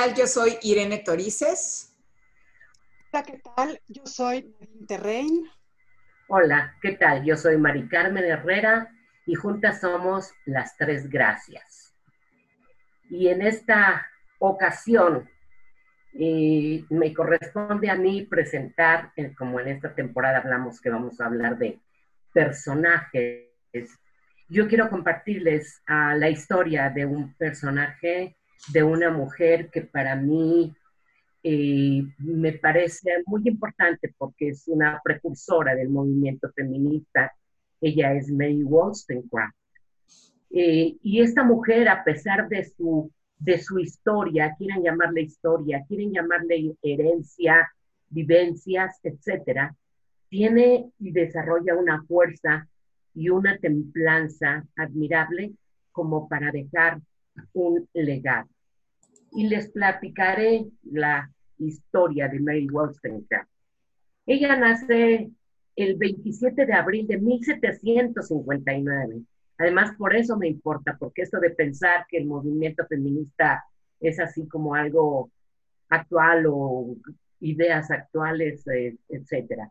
tal? Yo soy Irene Torices. Hola, ¿qué tal? Yo soy Terrein. Hola, ¿qué tal? Yo soy Mari Carmen Herrera y juntas somos las tres gracias. Y en esta ocasión eh, me corresponde a mí presentar, eh, como en esta temporada hablamos que vamos a hablar de personajes, yo quiero compartirles ah, la historia de un personaje, de una mujer que para mí eh, me parece muy importante porque es una precursora del movimiento feminista. Ella es Mary Wollstonecraft. Eh, y esta mujer, a pesar de su, de su historia, quieren llamarle historia, quieren llamarle herencia, vivencias, etcétera, tiene y desarrolla una fuerza y una templanza admirable como para dejar un legado y les platicaré la historia de Mary Wollstonecraft. Ella nace el 27 de abril de 1759. Además, por eso me importa, porque esto de pensar que el movimiento feminista es así como algo actual o ideas actuales, eh, etc.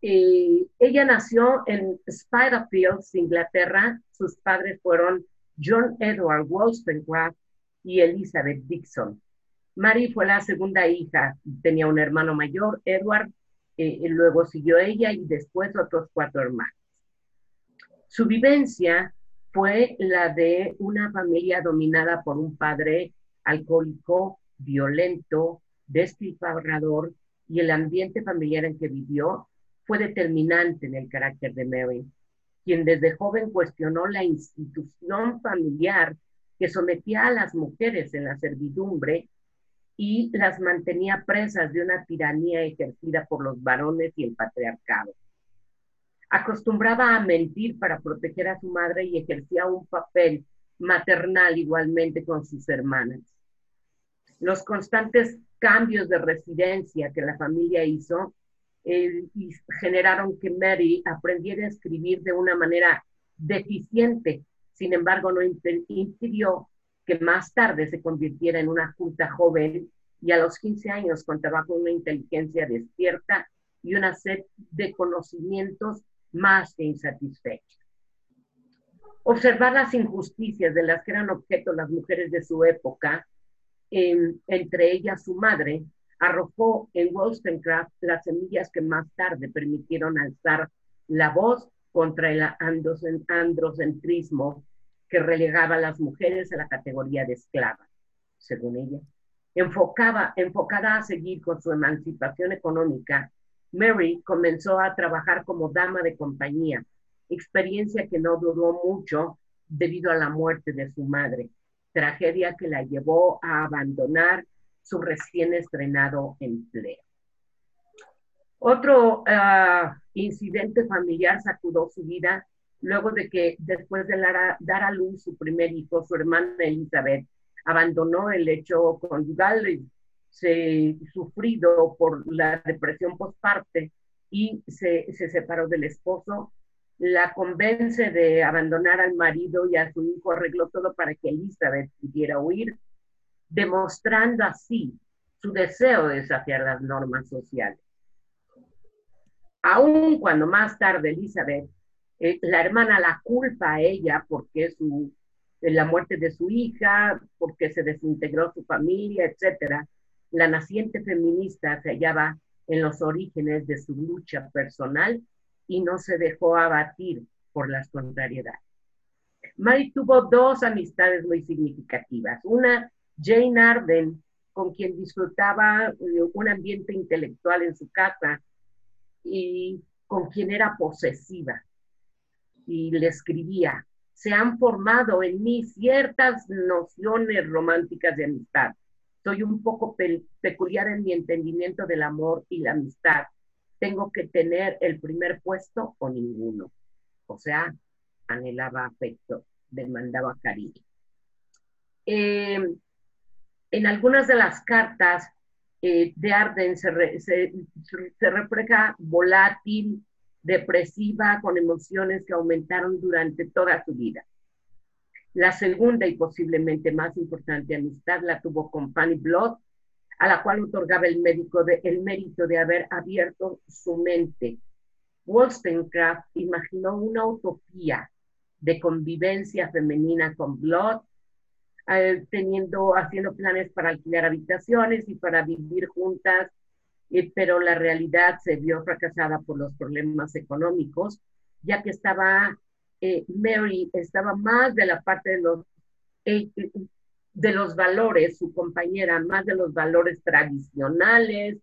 ella nació en Spitalfields, Inglaterra. Sus padres fueron John Edward Wollstonecraft y Elizabeth Dixon. Mary fue la segunda hija, tenía un hermano mayor, Edward, eh, y luego siguió ella y después otros cuatro hermanos. Su vivencia fue la de una familia dominada por un padre alcohólico, violento, despilfarrador, y el ambiente familiar en que vivió fue determinante en el carácter de Mary, quien desde joven cuestionó la institución familiar que sometía a las mujeres en la servidumbre y las mantenía presas de una tiranía ejercida por los varones y el patriarcado. Acostumbraba a mentir para proteger a su madre y ejercía un papel maternal igualmente con sus hermanas. Los constantes cambios de residencia que la familia hizo eh, generaron que Mary aprendiera a escribir de una manera deficiente sin embargo, no impidió que más tarde se convirtiera en una culta joven y a los 15 años contaba con una inteligencia despierta y una sed de conocimientos más que insatisfecha. Observar las injusticias de las que eran objeto las mujeres de su época, entre ellas su madre, arrojó en Wollstonecraft las semillas que más tarde permitieron alzar la voz contra el androcentrismo que relegaba a las mujeres a la categoría de esclavas, según ella. Enfocaba, enfocada a seguir con su emancipación económica, Mary comenzó a trabajar como dama de compañía, experiencia que no duró mucho debido a la muerte de su madre, tragedia que la llevó a abandonar su recién estrenado empleo. Otro ah, incidente familiar sacudó su vida luego de que después de dar a luz su primer hijo, su hermana Elizabeth abandonó el hecho conyugal, y se sufrido por la depresión postparte y se, se separó del esposo. La convence de abandonar al marido y a su hijo, arregló todo para que Elizabeth pudiera huir, demostrando así su deseo de desafiar las normas sociales aun cuando más tarde Elizabeth, eh, la hermana la culpa a ella porque su, la muerte de su hija, porque se desintegró su familia, etc. La naciente feminista se hallaba en los orígenes de su lucha personal y no se dejó abatir por las contrariedades. Mary tuvo dos amistades muy significativas. Una, Jane Arden, con quien disfrutaba un ambiente intelectual en su casa y con quien era posesiva. Y le escribía, se han formado en mí ciertas nociones románticas de amistad. Soy un poco peculiar en mi entendimiento del amor y la amistad. Tengo que tener el primer puesto o ninguno. O sea, anhelaba afecto, demandaba cariño. Eh, en algunas de las cartas eh, de Arden se, refleja volátil, depresiva, con emociones que aumentaron durante toda su vida. La segunda y posiblemente más importante amistad la tuvo con Fanny Blood, a la cual otorgaba el, médico el mérito de haber abierto su mente. Wollstonecraft imaginó una utopía de convivencia femenina con Blood, eh, teniendo, haciendo planes para alquilar habitaciones y para vivir juntas, eh, pero la realidad se vio fracasada por los problemas económicos, ya que estaba, eh, Mary estaba más de la parte de los de los valores, su compañera, más de los valores tradicionales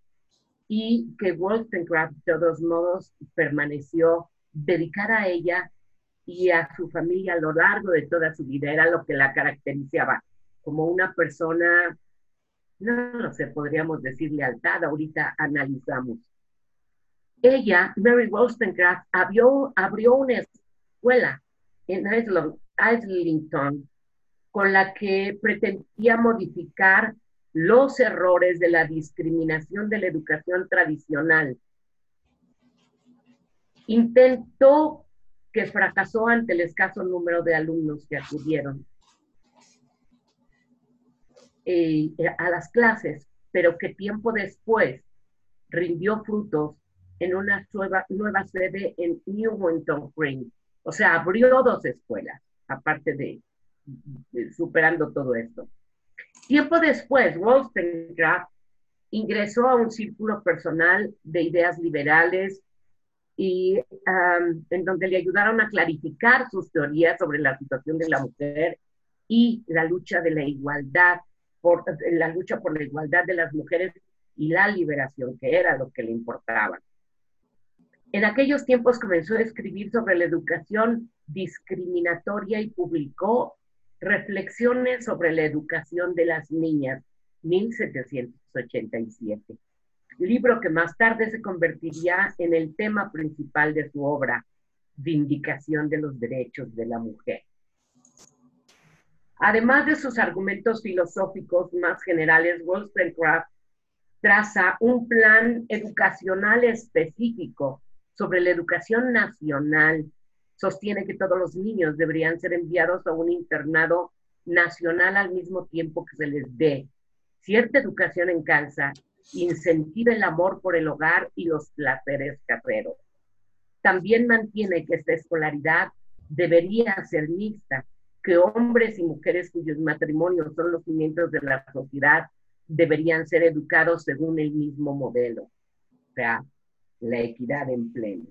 y que Wollstonecraft de todos modos permaneció dedicada a ella y a su familia a lo largo de toda su vida. Era lo que la caracterizaba como una persona, no lo sé, podríamos decir lealtad, ahorita analizamos. Ella, Mary Wollstonecraft, abrió, abrió una escuela en Islington con la que pretendía modificar los errores de la discriminación de la educación tradicional. Intentó que fracasó ante el escaso número de alumnos que acudieron eh, a las clases, pero que tiempo después rindió frutos en una nueva, sede en Newington Green. O sea, abrió dos escuelas, aparte de superando todo esto. Tiempo después, Wollstonecraft ingresó a un círculo personal de ideas liberales y en donde le ayudaron a clarificar sus teorías sobre la situación de la mujer y la lucha de la igualdad, por, la lucha por la igualdad de las mujeres y la liberación, que era lo que le importaba. En aquellos tiempos comenzó a escribir sobre la educación discriminatoria y publicó Reflexiones sobre la educación de las niñas, 1787. Libro que más tarde se convertiría en el tema principal de su obra, Vindicación de los Derechos de la Mujer. Además de sus argumentos filosóficos más generales, Wollstonecraft traza un plan educacional específico sobre la educación nacional sostiene que todos los niños deberían ser enviados a un internado nacional al mismo tiempo que se les dé cierta educación en casa, incentiva el amor por el hogar y los placeres caseros. También mantiene que esta escolaridad debería ser mixta, que hombres y mujeres cuyos matrimonios son los cimientos de la sociedad deberían ser educados según el mismo modelo, o sea, la equidad en pleno.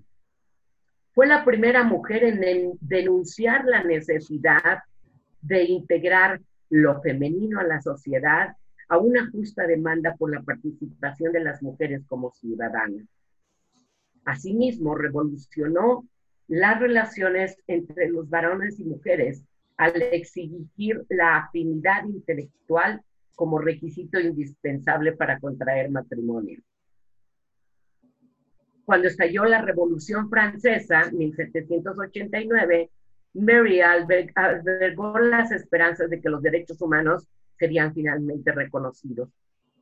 Fue la primera mujer en denunciar la necesidad de integrar lo femenino a la sociedad a una justa demanda por la participación de las mujeres como ciudadanas. Asimismo, revolucionó las relaciones entre los varones y mujeres al exigir la afinidad intelectual como requisito indispensable para contraer matrimonio cuando estalló la Revolución Francesa, 1789, Mary albergó las esperanzas de que los derechos humanos serían finalmente reconocidos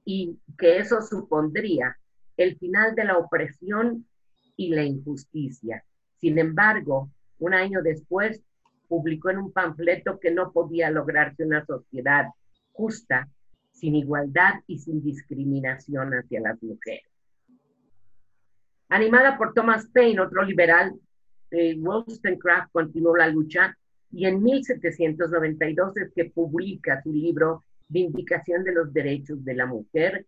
y que eso supondría el final de la opresión y la injusticia. Sin embargo, un año después, publicó en un panfleto que no podía lograrse una sociedad justa, sin igualdad y sin discriminación hacia las mujeres. Animada por Thomas Paine, otro liberal, eh, Wollstonecraft continuó la lucha y en 1792 es que publica su libro Vindicación de los Derechos de la Mujer,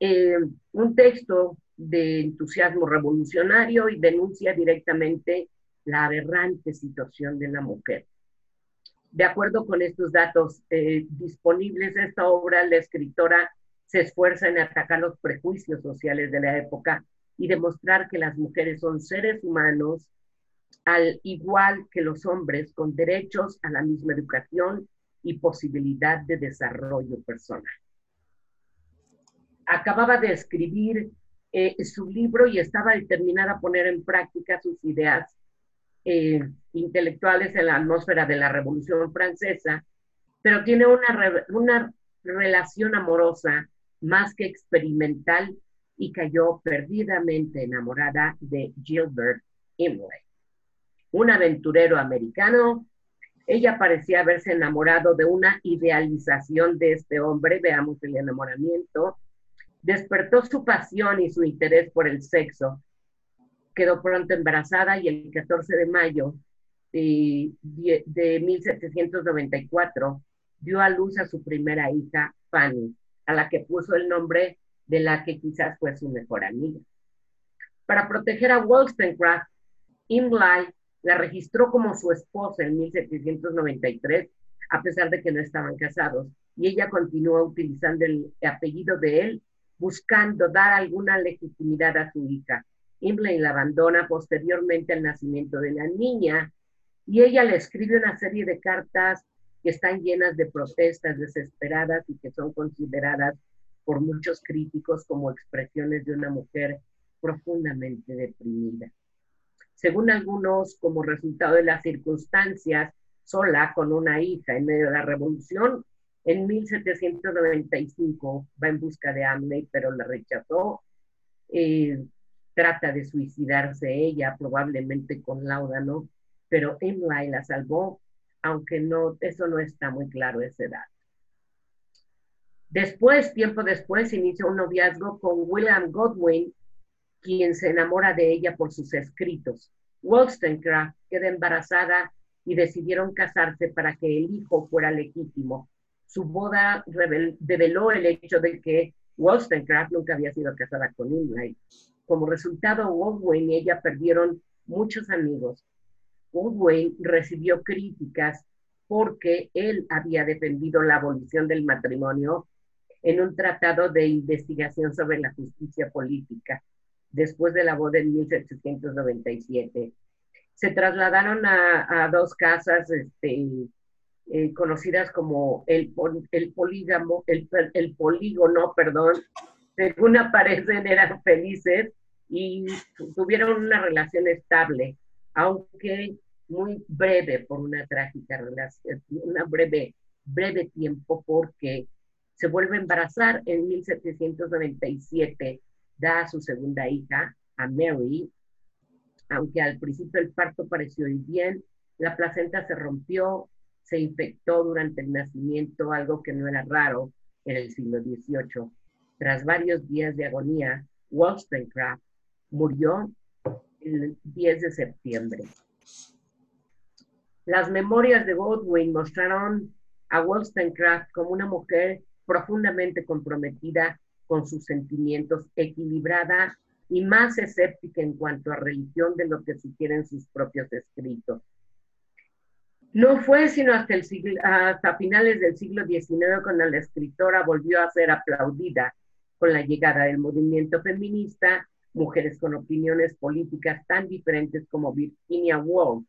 eh, un texto de entusiasmo revolucionario y denuncia directamente la aberrante situación de la mujer. De acuerdo con estos datos eh, disponibles, esta obra, la escritora se esfuerza en atacar los prejuicios sociales de la época y demostrar que las mujeres son seres humanos al igual que los hombres con derechos a la misma educación y posibilidad de desarrollo personal. Acababa de escribir eh, su libro y estaba determinada a poner en práctica sus ideas eh, intelectuales en la atmósfera de la Revolución Francesa, pero tiene una, una relación amorosa más que experimental y cayó perdidamente enamorada de Gilbert Imlay, un aventurero americano. Ella parecía haberse enamorado de una idealización de este hombre, veamos el enamoramiento, despertó su pasión y su interés por el sexo. Quedó pronto embarazada y el 14 de mayo de, de 1794 dio a luz a su primera hija, Fanny, a la que puso el nombre de la que quizás fue su mejor amiga. Para proteger a Wollstonecraft, Imlay la registró como su esposa en 1793, a pesar de que no estaban casados, y ella continuó utilizando el apellido de él, buscando dar alguna legitimidad a su hija. Imlay la abandona posteriormente al nacimiento de la niña, y ella le escribe una serie de cartas que están llenas de protestas desesperadas y que son consideradas por muchos críticos como expresiones de una mujer profundamente deprimida. Según algunos, como resultado de las circunstancias, sola con una hija en medio de la revolución, en 1795 va en busca de Amley, pero la rechazó. Eh, trata de suicidarse ella, probablemente con Laudano, pero Emily la salvó aunque no, eso no está muy claro esa edad. Después, tiempo después, inicia un noviazgo con William Godwin, quien se enamora de ella por sus escritos. Wollstonecraft queda embarazada y decidieron casarse para que el hijo fuera legítimo. Su boda reveló el hecho de que Wollstonecraft nunca había sido casada con Imlay. Como resultado, Godwin y ella perdieron muchos amigos, Woodway recibió críticas porque él había defendido la abolición del matrimonio en un tratado de investigación sobre la justicia política después de la boda en 1797. Se trasladaron a, dos casas este, eh, conocidas como el, polígamo, el polígono, perdón, según aparecen eran felices y tuvieron una relación estable aunque muy breve por una trágica relación, una breve, breve tiempo porque se vuelve a embarazar en 1797, da a su segunda hija, a Mary, aunque al principio el parto pareció ir bien, la placenta se rompió, se infectó durante el nacimiento, algo que no era raro en el siglo XVIII. Tras varios días de agonía, Wollstonecraft murió el 10 de septiembre. Las memorias de Godwin mostraron a Wollstonecraft como una mujer profundamente comprometida con sus sentimientos, equilibrada y más escéptica en cuanto a religión de lo que sugieren sus propios escritos. No fue sino hasta, finales del siglo XIX cuando la escritora volvió a ser aplaudida con la llegada del movimiento feminista mujeres con opiniones políticas tan diferentes como Virginia Woolf,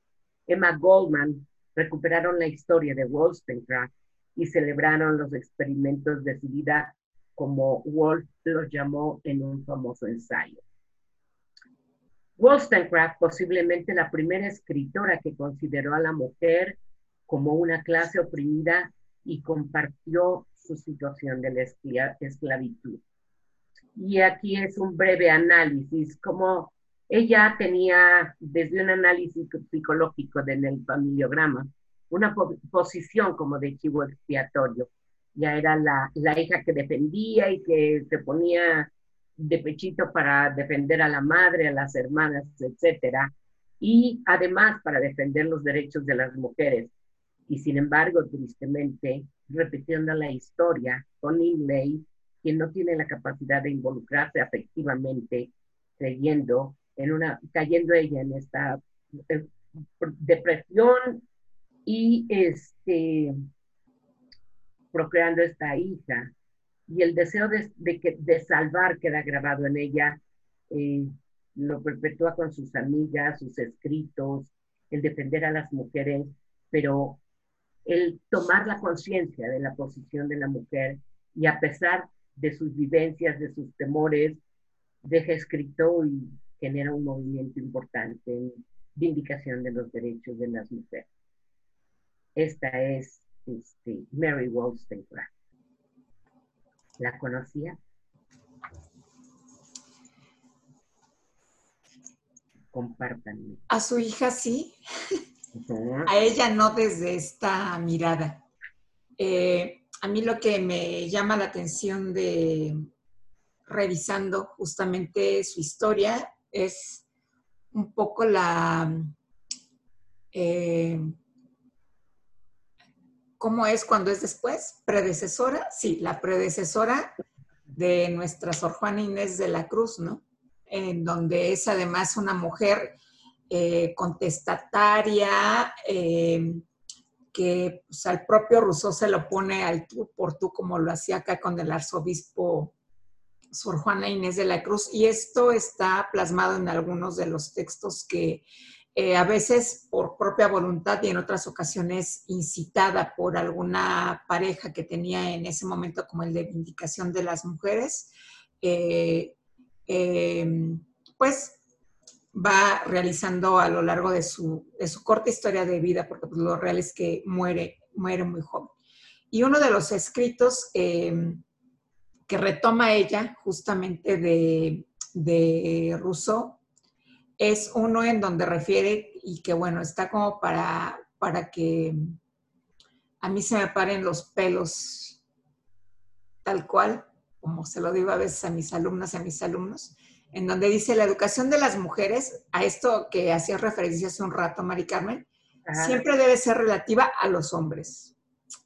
Emma Goldman, recuperaron la historia de Wollstonecraft y celebraron los experimentos de su vida como Woolf los llamó en un famoso ensayo. Wollstonecraft, posiblemente la primera escritora que consideró a la mujer como una clase oprimida y compartió su situación de la esclavitud. Y aquí es un breve análisis, como ella tenía desde un análisis psicológico en el familiograma, una posición como de chivo expiatorio. Ya era la, la hija que defendía y que se ponía de pechito para defender a la madre, a las hermanas, etcétera, y además para defender los derechos de las mujeres. Y sin embargo, tristemente, repitiendo la historia, con Inley quien no tiene la capacidad de involucrarse afectivamente, creyendo en una, cayendo ella en esta eh, depresión y este, procreando esta hija. Y el deseo de, que, de salvar queda grabado en ella, eh, lo perpetúa con sus amigas, sus escritos, el defender a las mujeres, pero el tomar la conciencia de la posición de la mujer y a pesar de sus vivencias, de sus temores, deja escrito y genera un movimiento importante. En vindicación de los derechos de las mujeres. Esta es este, Mary Wollstonecraft. ¿La conocía? Compártanme. A su hija sí, a ella no desde esta mirada. Eh, a mí lo que me llama la atención de revisando justamente su historia es un poco la... Eh, ¿Cómo es cuando es después? ¿Predecesora? Sí, la predecesora de nuestra Sor Juana Inés de la Cruz, ¿no? En donde es además una mujer eh, contestataria, eh, que pues, al propio Rousseau se lo pone al tú por tú, como lo hacía acá con el arzobispo Sor Juana Inés de la Cruz. Y esto está plasmado en algunos de los textos que eh, a veces por propia voluntad y en otras ocasiones incitada por alguna pareja que tenía en ese momento como el de vindicación de las mujeres, eh, em, pues va realizando a lo largo de su, corta historia de vida, porque pues, lo real es que muere, muere muy joven. Y uno de los escritos que retoma ella justamente de, de Rousseau es uno en donde refiere y que bueno, está como para, para que a mí se me paren los pelos tal cual, como se lo digo a veces a mis alumnas y a mis alumnos, en donde dice la educación de las mujeres, a esto que hacía referencia hace un rato, Mari Carmen, siempre debe ser relativa a los hombres.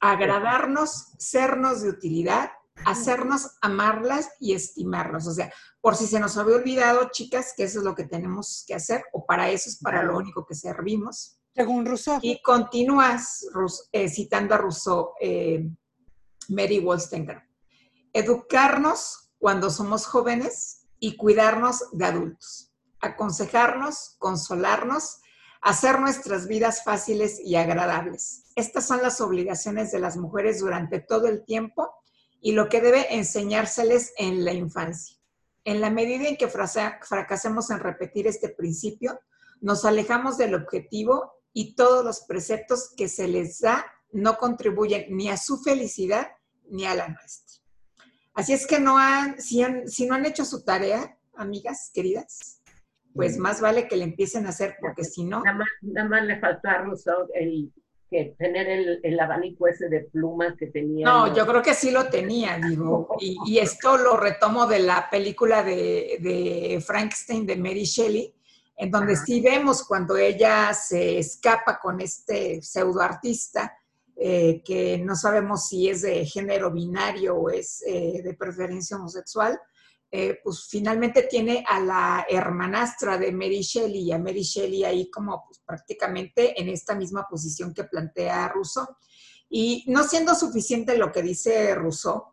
Agradarnos, sernos de utilidad hacernos amarlas y estimarlas. O sea, por si se nos había olvidado, chicas, que eso es lo que tenemos que hacer, o para eso es para lo único que servimos. Según Rousseau. Y continúas eh, citando a Rousseau, eh, Mary Wollstonecraft. Educarnos cuando somos jóvenes y cuidarnos de adultos. Aconsejarnos, consolarnos, hacer nuestras vidas fáciles y agradables. Estas son las obligaciones de las mujeres durante todo el tiempo y lo que debe enseñárseles en la infancia. En la medida en que fracasemos en repetir este principio, nos alejamos del objetivo y todos los preceptos que se les da no contribuyen ni a su felicidad ni a la nuestra. Así es que no han, si, no han hecho su tarea, amigas queridas, pues más vale que le empiecen a hacer, porque si no... Nada más, le faltó a Rousseau el que tener el, abanico ese de plumas que tenía. No, yo creo que sí lo tenía, digo. Y, esto lo retomo de la película de, de Frankenstein de Mary Shelley, en donde sí vemos cuando ella se escapa con este pseudoartista, eh, que no sabemos si es de género binario o es eh, de preferencia homosexual, eh, pues finalmente tiene a la hermanastra de Mary Shelley y a Mary Shelley ahí como pues, prácticamente en esta misma posición que plantea Rousseau. Y no siendo suficiente lo que dice Rousseau,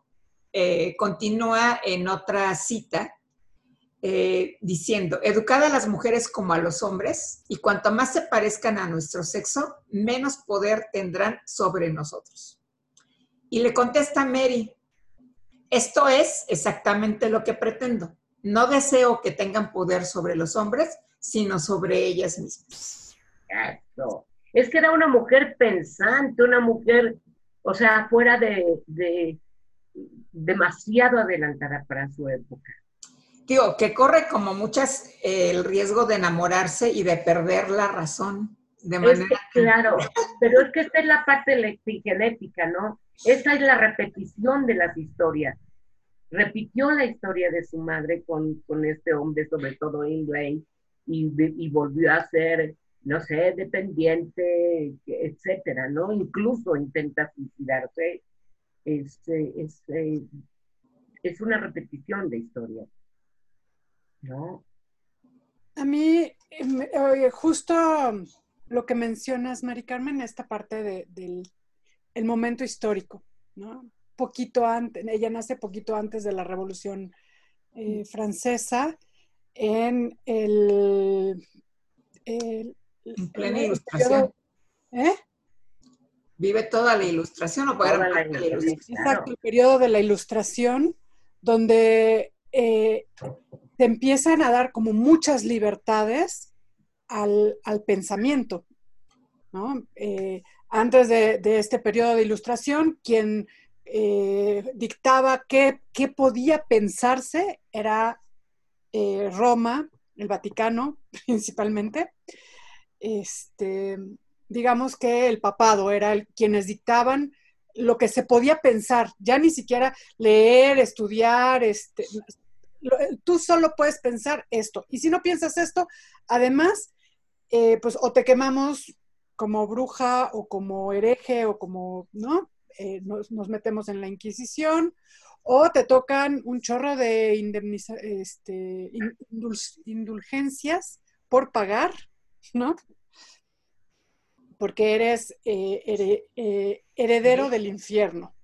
eh, continúa en otra cita eh, diciendo, educad a las mujeres como a los hombres y cuanto más se parezcan a nuestro sexo, menos poder tendrán sobre nosotros. Y le contesta Mary, esto es exactamente lo que pretendo. No deseo que tengan poder sobre los hombres, sino sobre ellas mismas. Eso. Es que era una mujer pensante, una mujer, o sea, fuera de, demasiado adelantada para su época. Digo, que corre como muchas el riesgo de enamorarse y de perder la razón. De manera claro, pero es que esta es la parte epigenética, ¿no? Esa es la repetición de las historias. Repitió la historia de su madre con, con este hombre, sobre todo Inglay, y, y volvió a ser, no sé, dependiente, etcétera, ¿no? Incluso intenta suicidarse. Es, es, es una repetición de historia, ¿no? A mí, oye, justo lo que mencionas, Mari Carmen, esta parte de, del el momento histórico, ¿no? Poquito antes, ella nace poquito antes de la Revolución eh, Francesa, en el... en plena ilustración. ¿Eh? Vive toda la ilustración o puede la ilustración. Exacto, el periodo de la ilustración, donde eh, te empiezan a dar como muchas libertades al, pensamiento. Eh, antes de, este periodo de ilustración, quien eh, dictaba qué, podía pensarse era eh, Roma, el Vaticano principalmente. Este, digamos que el papado era el, quienes dictaban lo que se podía pensar, ya ni siquiera leer, estudiar, este, tú solo puedes pensar esto. Y si no piensas esto, además, eh, pues o te quemamos como bruja o como hereje o como, ¿no? Eh, nos, metemos en la Inquisición o te tocan un chorro de este, indulgencias por pagar, ¿no? Porque eres eh, heredero del infierno,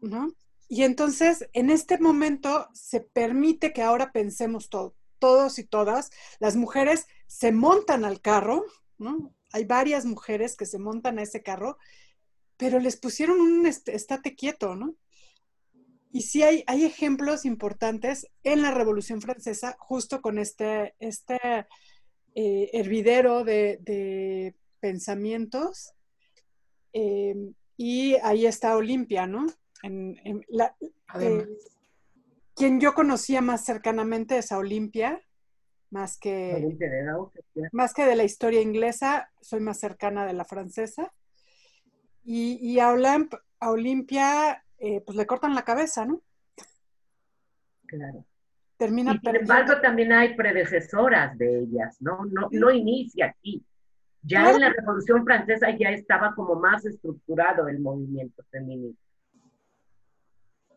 ¿no? Y entonces, en este momento, se permite que ahora pensemos todo, todos y todas. Las mujeres se montan al carro, ¿no? Hay varias mujeres que se montan a ese carro, pero les pusieron un estate quieto, ¿no? Y sí hay, hay ejemplos importantes en la Revolución Francesa, justo con este, este eh, hervidero de, pensamientos. Eh, y ahí está Olimpia, ¿no? en, la, eh, quien yo conocía más cercanamente es a Olimpia, más que, más que de la historia inglesa, soy más cercana de la francesa. Y, y a, Olimpia, eh, pues le cortan la cabeza, ¿no? Claro. Termina y sin embargo, también hay predecesoras de ellas, ¿no? No, no inicia aquí. Ya en la Revolución Francesa ya estaba como más estructurado el movimiento feminista.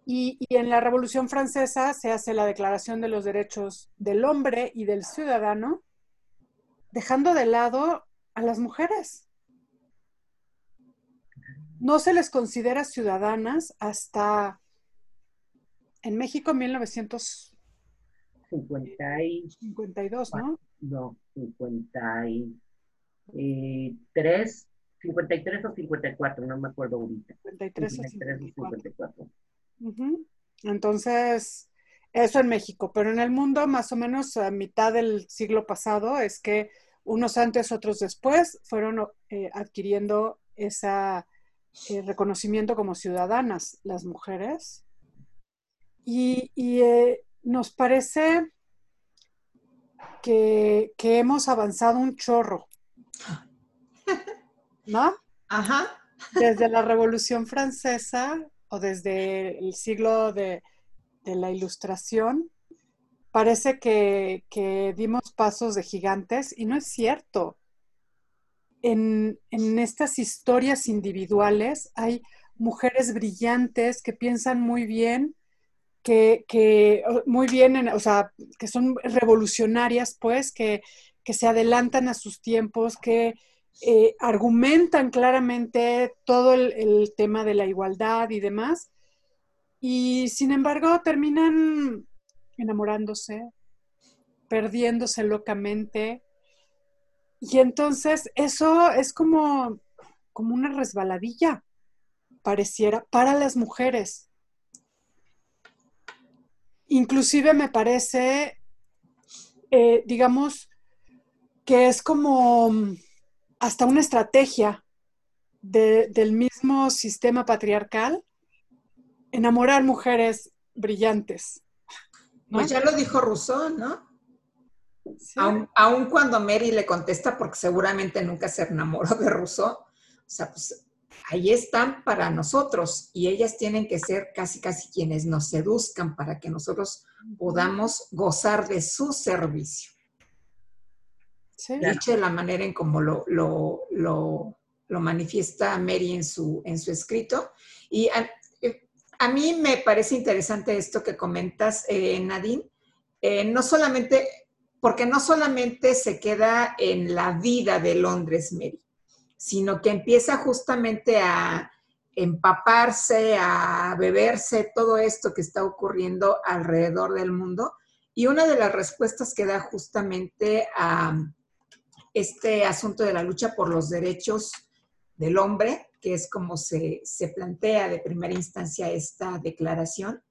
Y, en la Revolución Francesa se hace la Declaración de los Derechos del Hombre y del Ciudadano, dejando de lado a las mujeres. No se les considera ciudadanas hasta en México 1952, ¿no? No, 53, 53 o 54, no me acuerdo ahorita. 53, 53 o 54. Entonces, eso en México, pero en el mundo más o menos a mitad del siglo pasado es que unos antes, otros después fueron eh, adquiriendo ese eh, reconocimiento como ciudadanas las mujeres. Y, eh, nos parece que, que, hemos avanzado un chorro. ¿No? Ajá. Desde la Revolución Francesa desde el siglo de, la ilustración, parece que, dimos pasos de gigantes y no es cierto. En, estas historias individuales hay mujeres brillantes que piensan muy bien, que, muy bien, o sea, que son revolucionarias, pues, que se adelantan a sus tiempos, que eh, argumentan claramente todo el, tema de la igualdad y demás, y sin embargo terminan enamorándose, perdiéndose locamente, y entonces eso es como, como una resbaladilla, pareciera, para las mujeres. Inclusive me parece, eh, digamos, que es como hasta una estrategia del mismo sistema patriarcal, enamorar mujeres brillantes. Pues ya lo dijo Rousseau, ¿no? Aun, cuando Mary le contesta, porque seguramente nunca se enamoró de Rousseau, o sea, pues ahí están para nosotros y ellas tienen que ser casi, casi quienes nos seduzcan para que nosotros podamos gozar de su servicio. Dicho de la manera en como lo, lo, manifiesta Mary en su, en su escrito. Y eh, a, mí me parece interesante esto que comentas, eh, Nadine, eh, no solamente, porque no solamente se queda en la vida de Londres, Mary, sino que empieza justamente a empaparse, a beberse todo esto que está ocurriendo alrededor del mundo. Y una de las respuestas que da justamente a, este asunto de la lucha por los derechos del hombre, que es como se, plantea de primera instancia esta declaración,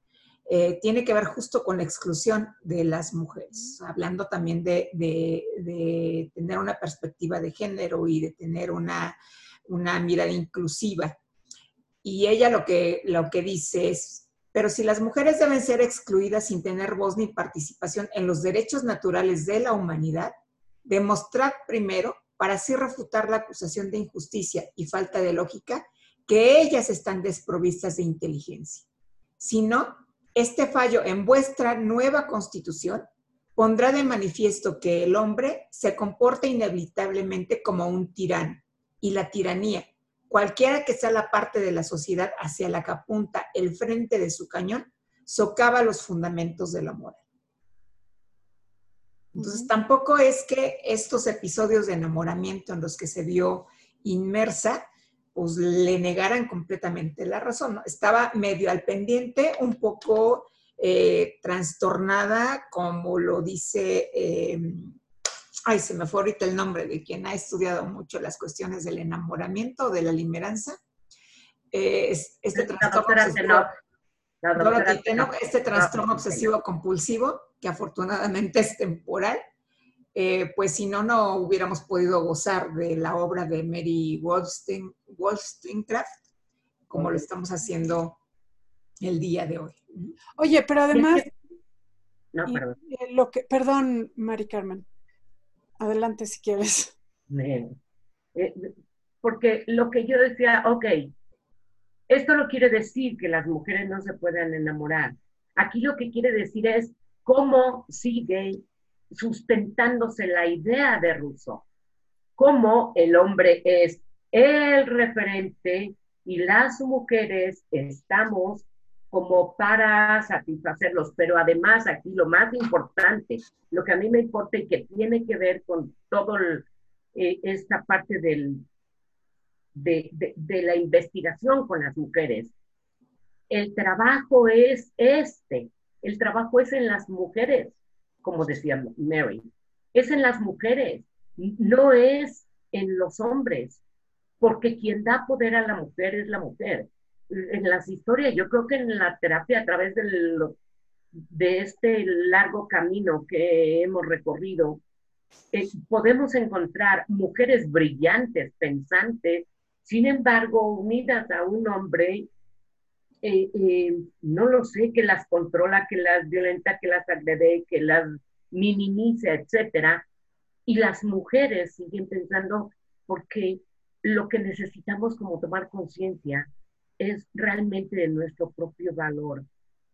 eh, tiene que ver justo con la exclusión de las mujeres, hablando también de, tener una perspectiva de género y de tener una, mirada inclusiva. Y ella lo que, lo que dice es, pero si las mujeres deben ser excluidas sin tener voz ni participación en los derechos naturales de la humanidad, demostrar primero, para así refutar la acusación de injusticia y falta de lógica, que ellas están desprovistas de inteligencia. Si no, este fallo en vuestra nueva constitución pondrá de manifiesto que el hombre se comporta inevitablemente como un tirano y la tiranía, cualquiera que sea la parte de la sociedad hacia la que apunta el frente de su cañón, socava los fundamentos de la moral. Entonces, tampoco es que estos episodios de enamoramiento en los que se vio inmersa pues le negaran completamente la razón. Estaba medio al pendiente, un poco eh, trastornada, como lo dice, eh, ay, se me fue ahorita el nombre de quien ha estudiado mucho las cuestiones del enamoramiento, de la limeranza. Eh, este trastorno este trastorno obsesivo compulsivo, que afortunadamente es temporal, eh, pues si no, no hubiéramos podido gozar de la obra de Mary Wollstonecraft como lo estamos haciendo el día de hoy. Oye, pero además... No, perdón. Lo que, perdón, Mari Carmen. Adelante si quieres. Eh, porque lo que yo decía, ok, esto no quiere decir que las mujeres no se puedan enamorar. Aquí lo que quiere decir es cómo sigue sustentándose la idea de Rousseau, cómo el hombre es el referente y las mujeres estamos como para satisfacerlos, pero además aquí lo más importante, lo que a mí me importa y que tiene que ver con todo eh, esta parte del, de, de la investigación con las mujeres, el trabajo es este, el trabajo es en las mujeres como decía Mary, es en las mujeres, no es en los hombres, porque quien da poder a la mujer es la mujer. En las historias, yo creo que en la terapia, a través de este largo camino que hemos recorrido, eh, podemos encontrar mujeres brillantes, pensantes, sin embargo, unidas a un hombre, eh, eh, no lo sé, que las controla, que las violenta, que las agrede, que las minimiza, etcétera. Y las mujeres siguen pensando, porque lo que necesitamos como tomar conciencia es realmente de nuestro propio valor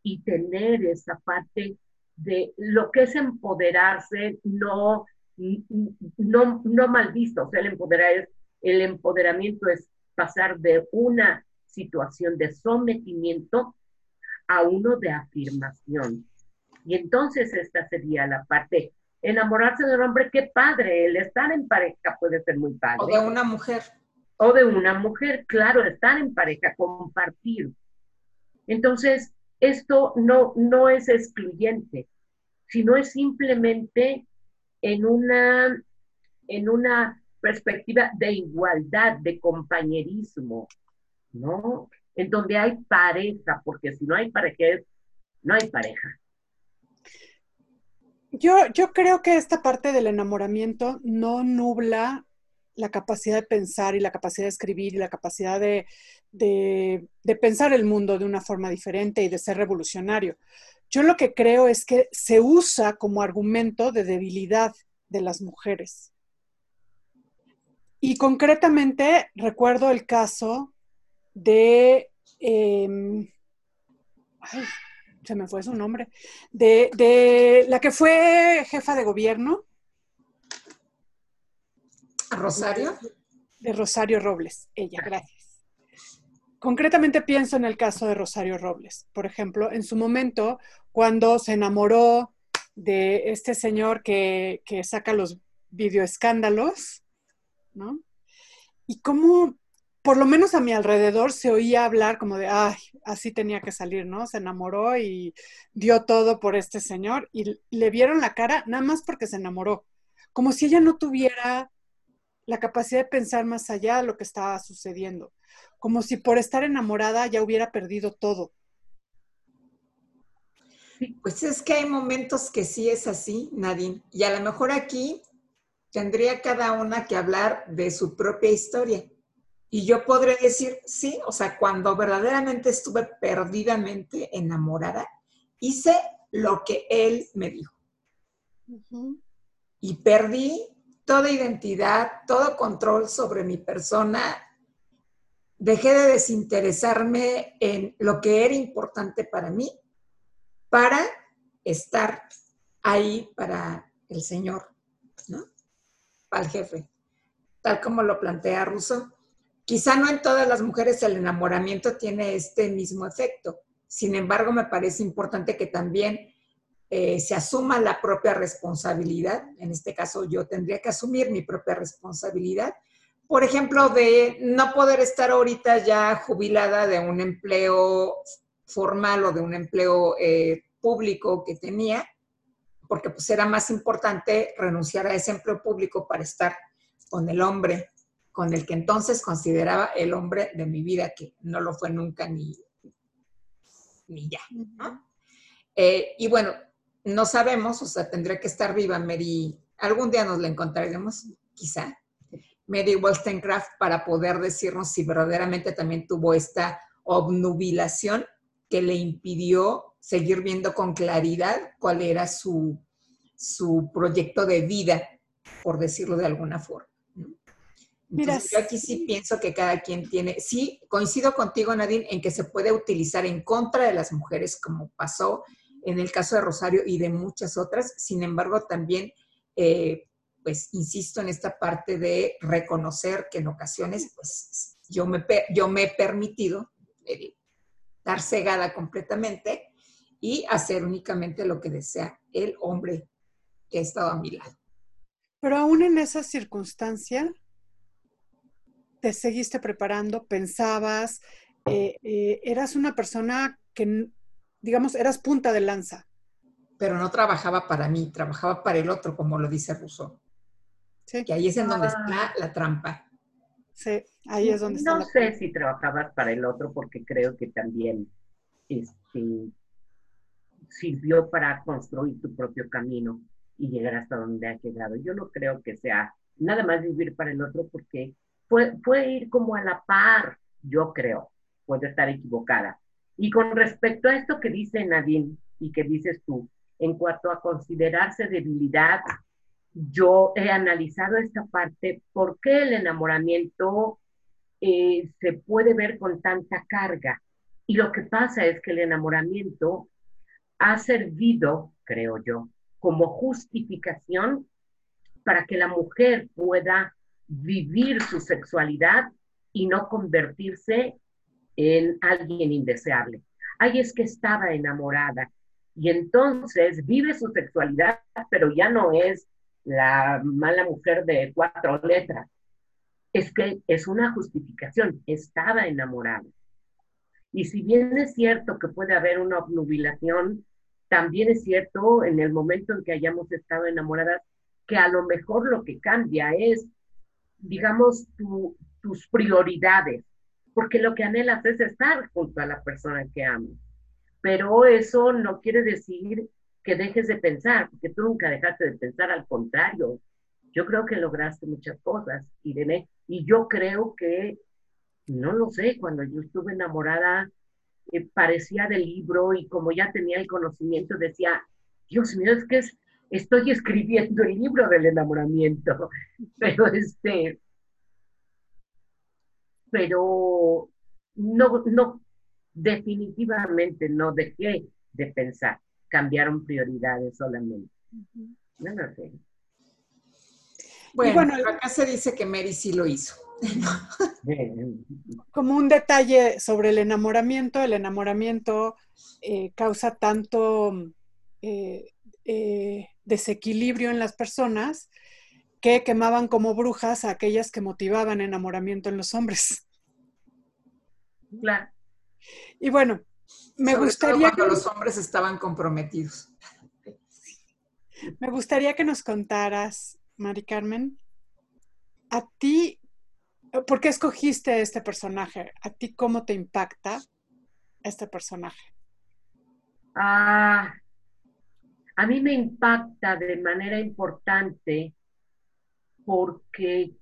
y tener esa parte de lo que es empoderarse, no, no, no mal visto. O sea, el, empoderar el empoderamiento es pasar de una situación de sometimiento a uno de afirmación. Y entonces esta sería la parte. Enamorarse de un hombre, qué padre, el estar en pareja puede ser muy padre. O de una mujer. O de una mujer, claro, estar en pareja, compartir. Entonces, esto no, no es excluyente, sino es simplemente en una, en una perspectiva de igualdad, de compañerismo, ¿no? En donde hay pareja, porque si no hay pareja, no hay pareja. Yo, creo que esta parte del enamoramiento no nubla la capacidad de pensar y la capacidad de escribir y la capacidad de, pensar el mundo de una forma diferente y de ser revolucionario. Yo lo que creo es que se usa como argumento de debilidad de las mujeres. Y concretamente recuerdo el caso de... Em, se me fue su nombre, de, la que fue jefa de gobierno. Rosario? De Rosario Robles, ella, gracias. Concretamente pienso en el caso de Rosario Robles. Por ejemplo, en su momento, cuando se enamoró de este señor que, que saca los videoescándalos, ¿no? Y cómo por lo menos a mi alrededor se oía hablar como de, ay, así tenía que salir, ¿no? Se enamoró y dio todo por este señor y le vieron la cara nada más porque se enamoró, como si ella no tuviera la capacidad de pensar más allá de lo que estaba sucediendo, como si por estar enamorada ya hubiera perdido todo. Pues es que hay momentos que sí es así, Nadine. Y a lo mejor aquí tendría cada una que hablar de su propia historia. Y yo podré decir, sí, o sea, cuando verdaderamente estuve perdidamente enamorada, hice lo que él me dijo. Y perdí toda identidad, todo control sobre mi persona. Dejé de desinteresarme en lo que era importante para mí para estar ahí para el Señor, ¿no? Para el jefe, tal como lo plantea Russo. Quizá no en todas las mujeres el enamoramiento tiene este mismo efecto. Sin embargo, me parece importante que también eh, se asuma la propia responsabilidad. En este caso, yo tendría que asumir mi propia responsabilidad. Por ejemplo, de no poder estar ahorita ya jubilada de un empleo formal o de un empleo eh, público que tenía, porque pues era más importante renunciar a ese empleo público para estar con el hombre con el que entonces consideraba el hombre de mi vida, que no lo fue nunca ni, ni ya. Eh, y bueno, no sabemos, o sea, tendría que estar viva Mary, algún día nos la encontraremos, quizá, Mary Wollstonecraft, para poder decirnos si verdaderamente también tuvo esta obnubilación que le impidió seguir viendo con claridad cuál era su, su proyecto de vida, por decirlo de alguna forma. Mira, yo aquí sí pienso que cada quien tiene, sí, coincido contigo, Nadine, en que se puede utilizar en contra de las mujeres, como pasó en el caso de Rosario y de muchas otras. Sin embargo, también, eh, pues, insisto en esta parte de reconocer que en ocasiones, pues, yo me, yo me he permitido eh, estar cegada completamente y hacer únicamente lo que desea el hombre que ha estado a mi lado. Pero aún en esa circunstancia, te seguiste preparando, pensabas, eh, eh, eras una persona que, digamos, eras punta de lanza. Pero no trabajaba para mí, trabajaba para el otro, como lo dice Rousseau. Sí. Que ahí es en donde ah. está la trampa. Sí, ahí es donde está. No sé si trabajabas para el otro porque creo que también este, sirvió para construir tu propio camino y llegar hasta donde has llegado. Yo no creo que sea nada más vivir para el otro porque puede, ir como a la par, yo creo, puede estar equivocada. Y con respecto a esto que dice Nadine y que dices tú, en cuanto a considerarse debilidad, yo he analizado esta parte, ¿por qué el enamoramiento eh, se puede ver con tanta carga? Y lo que pasa es que el enamoramiento ha servido, creo yo, como justificación para que la mujer pueda vivir su sexualidad y no convertirse en alguien indeseable. Ay, es que estaba enamorada y entonces vive su sexualidad, pero ya no es la mala mujer de cuatro letras. Es que es una justificación, estaba enamorada. Y si bien es cierto que puede haber una obnubilación, también es cierto en el momento en que hayamos estado enamoradas que a lo mejor lo que cambia es digamos, tus prioridades, porque lo que anhelas es estar junto a la persona que amas. Pero eso no quiere decir que dejes de pensar, porque tú nunca dejaste de pensar, al contrario, yo creo que lograste muchas cosas, Irene, y yo creo que, no lo sé, cuando yo estuve enamorada, eh, parecía del libro y como ya tenía el conocimiento, decía, Dios mío, es que es, estoy escribiendo el libro del enamoramiento, pero este, pero no, no, definitivamente no dejé de pensar, cambiaron prioridades solamente. No lo sé. Bueno, bueno, acá se dice que Mary sí lo hizo. Como un detalle sobre el enamoramiento, el enamoramiento eh, causa tanto eh, eh, desequilibrio en las personas que quemaban como brujas a aquellas que motivaban enamoramiento en los hombres. Claro. Y bueno, me gustaría que los hombres estaban comprometidos. Me gustaría que nos contaras, Mari Carmen, a ti, ¿por qué escogiste este personaje? ¿A ti cómo te impacta este personaje? Ah, a mí me impacta de manera importante porque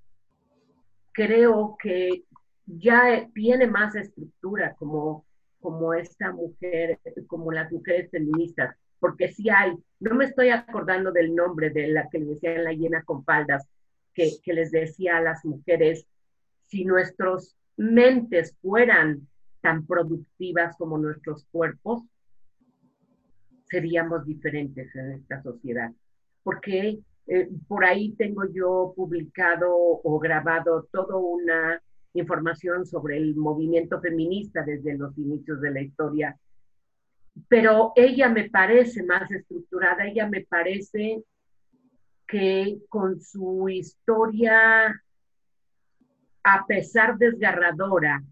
creo que ya tiene más estructura como, como esta mujer, como las mujeres feministas, porque sí hay, no me estoy acordando del nombre de la que le decía la llena con faldas, que, que les decía a las mujeres, si nuestros mentes fueran tan productivas como nuestros cuerpos, seríamos diferentes en esta sociedad. Porque eh, por ahí tengo yo publicado o grabado toda una información sobre el movimiento feminista desde los inicios de la historia, pero ella me parece más estructurada, ella me parece que con su historia, a pesar desgarradora,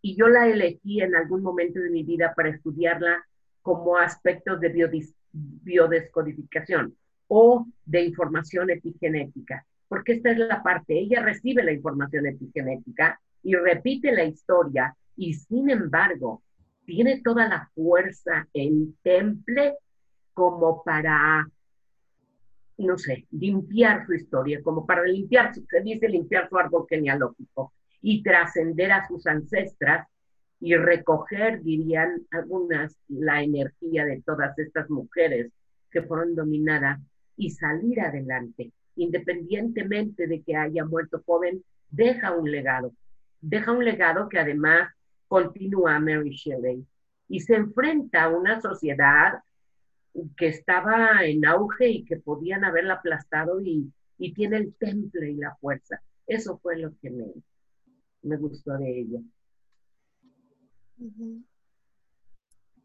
y yo la elegí en algún momento de mi vida para estudiarla como aspectos de biodescodificación o de información epigenética, porque esta es la parte, ella recibe la información epigenética y repite la historia y sin embargo tiene toda la fuerza, el temple como para, no sé, limpiar su historia, como para limpiar, se dice limpiar su árbol genealógico y trascender a sus ancestras y recoger, dirían algunas, la energía de todas estas mujeres que fueron dominadas y salir adelante, independientemente de que haya muerto joven, deja un legado. Deja un legado que además continúa Mary Shelley y se enfrenta a una sociedad que estaba en auge y que podían haberla aplastado y, y tiene el temple y la fuerza. Eso fue lo que me, me gustó de ella.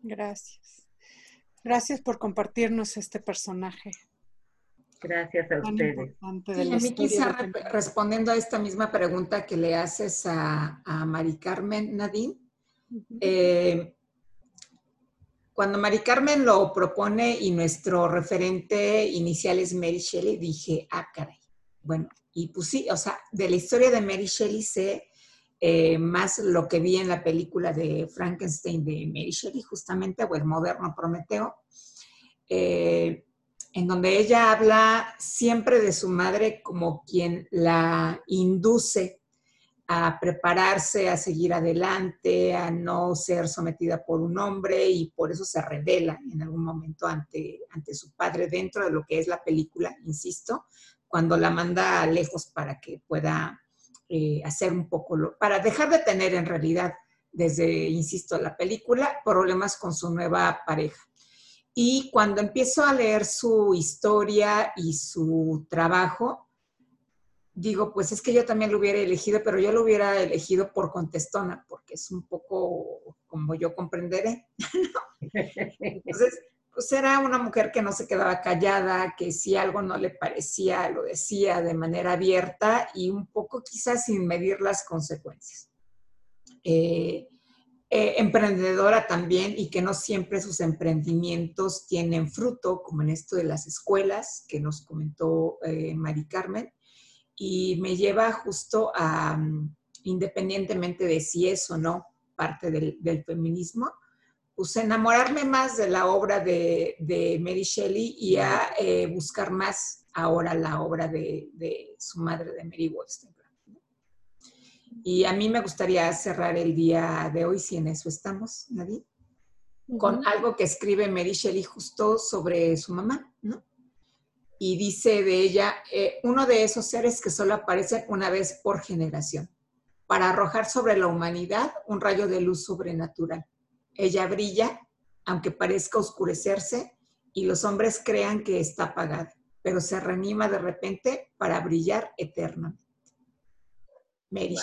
Gracias. Gracias por compartirnos este personaje. Gracias a ustedes. a mí quizá respondiendo a esta misma pregunta que le haces a, Mari Carmen Nadine, eh, cuando Mari Carmen lo propone y nuestro referente inicial es Mary Shelley, dije, ah, caray. Bueno, y pues sí, o sea, de la historia de Mary Shelley sé eh, más lo que vi en la película de Frankenstein de Mary Shelley, justamente, o el moderno Prometeo, eh, en donde ella habla siempre de su madre como quien la induce a prepararse, a seguir adelante, a no ser sometida por un hombre y por eso se revela en algún momento ante, ante su padre dentro de lo que es la película, insisto, cuando la manda lejos para que pueda eh, hacer un poco, lo, para dejar de tener en realidad, desde, insisto, la película, problemas con su nueva pareja. Y cuando empiezo a leer su historia y su trabajo, digo, pues es que yo también lo hubiera elegido, pero yo lo hubiera elegido por contestona, porque es un poco como yo comprenderé. Entonces, pues era una mujer que no se quedaba callada, que si algo no le parecía, lo decía de manera abierta y un poco quizás sin medir las consecuencias. Eh, eh, emprendedora también y que no siempre sus emprendimientos tienen fruto, como en esto de las escuelas que nos comentó eh, Mari Carmen, y me lleva justo a, mm, independientemente de si es o no parte del, del feminismo, pues enamorarme más de la obra de, Mary Shelley y a eh, buscar más ahora la obra de, su madre, de Mary Wollstonecraft. Y a mí me gustaría cerrar el día de hoy, si en eso estamos, Nadie, con algo que escribe Mary Shelley justo sobre su mamá, ¿no? Y dice de ella, eh, uno de esos seres que solo aparecen una vez por generación, para arrojar sobre la humanidad un rayo de luz sobrenatural ella brilla, aunque parezca oscurecerse, y los hombres crean que está apagada, pero se reanima de repente para brillar eternamente. Mary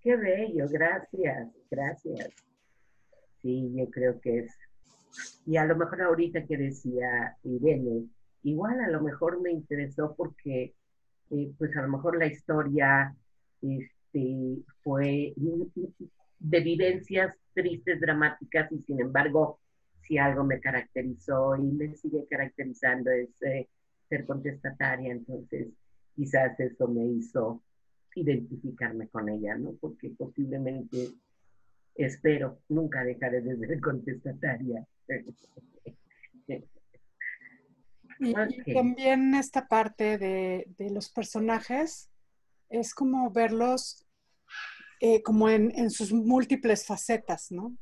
Qué bello, gracias, gracias. Sí, yo creo que es. Y a lo mejor ahorita que decía Irene, igual a lo mejor me interesó porque, eh, pues a lo mejor la historia este, fue, de vivencias tristes, dramáticas, y sin embargo, si algo me caracterizó y me sigue caracterizando es eh, ser contestataria, entonces quizás eso me hizo identificarme con ella, ¿no? Porque posiblemente, espero, nunca dejaré de ser contestataria. Y, también esta parte de, los personajes es como verlos eh, como en, sus múltiples facetas, ¿no?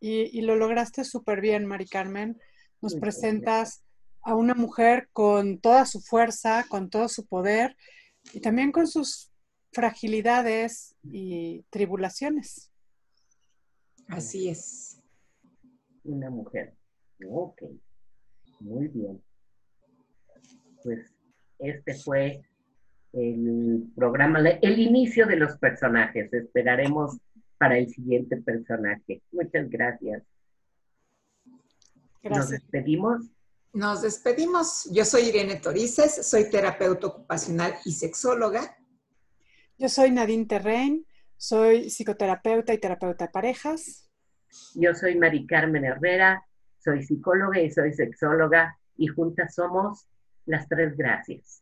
Y, lo lograste súper bien, Mari Carmen. Nos presentas a una mujer con toda su fuerza, con todo su poder y también con sus fragilidades y tribulaciones. Así es. Una mujer. Ok. Muy bien pues este fue el programa, el inicio de los personajes. Esperaremos para el siguiente personaje. Muchas gracias. gracias. Nos despedimos. Nos despedimos. Yo soy Irene Torices, soy terapeuta ocupacional y sexóloga. Yo soy Nadine Terrein, soy psicoterapeuta y terapeuta de parejas. Yo soy Mari Carmen Herrera, soy psicóloga y soy sexóloga y juntas somos las tres gracias.